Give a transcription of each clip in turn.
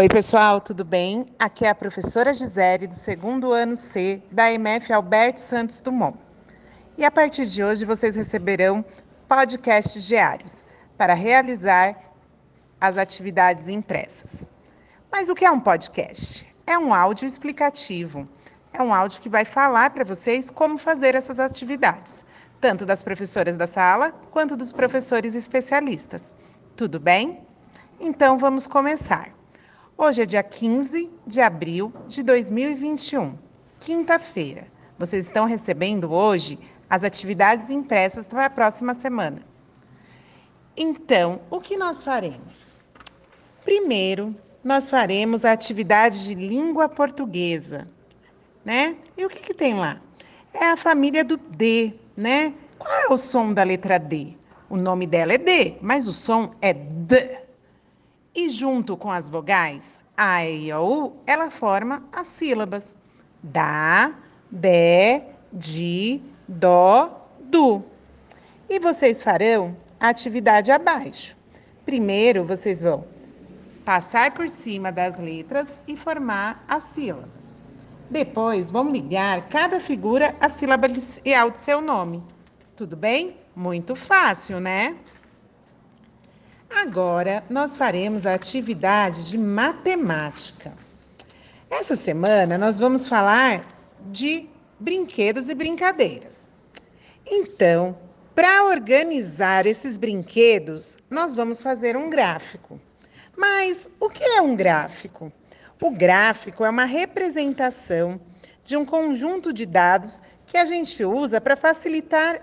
Oi, pessoal, tudo bem? Aqui é a professora Gisele, do segundo ano C da MF Alberto Santos Dumont. E a partir de hoje vocês receberão podcasts diários para realizar as atividades impressas. Mas o que é um podcast? É um áudio explicativo. É um áudio que vai falar para vocês como fazer essas atividades, tanto das professoras da sala quanto dos professores especialistas. Tudo bem? Então vamos começar. Hoje é dia 15 de abril de 2021, quinta-feira. Vocês estão recebendo hoje as atividades impressas para a próxima semana. Então, o que nós faremos? Primeiro, nós faremos a atividade de língua portuguesa, né? E o que, que tem lá? É a família do D, né? Qual é o som da letra D? O nome dela é D, mas o som é D. E junto com as vogais A, E, O, ela forma as sílabas da, de, de, dó, du. E vocês farão a atividade abaixo. Primeiro, vocês vão passar por cima das letras e formar as sílabas. Depois, vão ligar cada figura à sílaba inicial de seu nome. Tudo bem? Muito fácil, né? Agora, nós faremos a atividade de matemática. Essa semana, nós vamos falar de brinquedos e brincadeiras. Então, para organizar esses brinquedos, nós vamos fazer um gráfico. Mas o que é um gráfico? O gráfico é uma representação de um conjunto de dados que a gente usa para facilitar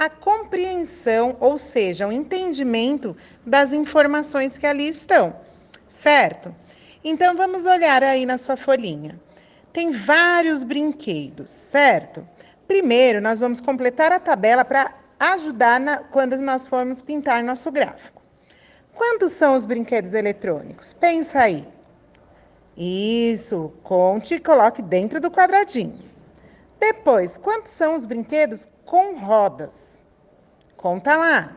a compreensão, ou seja, o entendimento das informações que ali estão, certo? Então vamos olhar aí na sua folhinha. Tem vários brinquedos, certo? Primeiro, nós vamos completar a tabela para ajudar na, quando nós formos pintar nosso gráfico. Quantos são os brinquedos eletrônicos? Pensa aí. Isso, conte e coloque dentro do quadradinho. Depois, quantos são os brinquedos com rodas? Conta lá.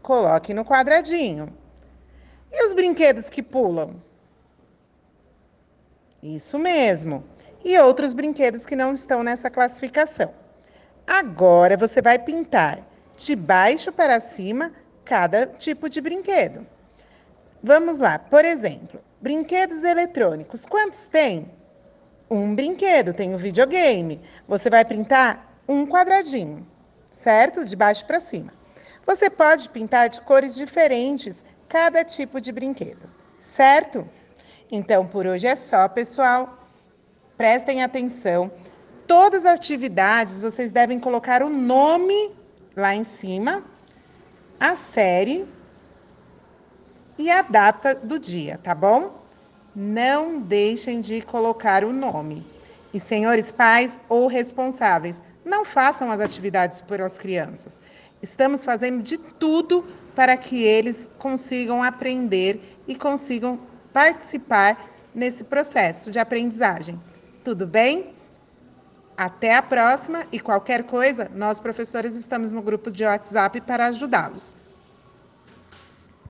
Coloque no quadradinho. E os brinquedos que pulam? Isso mesmo. E outros brinquedos que não estão nessa classificação. Agora você vai pintar de baixo para cima cada tipo de brinquedo. Vamos lá, por exemplo, brinquedos eletrônicos. Quantos tem? Um brinquedo, tem um videogame. Você vai pintar um quadradinho, certo? De baixo para cima. Você pode pintar de cores diferentes cada tipo de brinquedo, certo? Então, por hoje é só, pessoal. Prestem atenção todas as atividades, vocês devem colocar o nome lá em cima, a série e a data do dia, tá bom? Não deixem de colocar o nome. E senhores pais ou responsáveis, não façam as atividades pelas crianças. Estamos fazendo de tudo para que eles consigam aprender e consigam participar nesse processo de aprendizagem. Tudo bem? Até a próxima e qualquer coisa, nós professores estamos no grupo de WhatsApp para ajudá-los.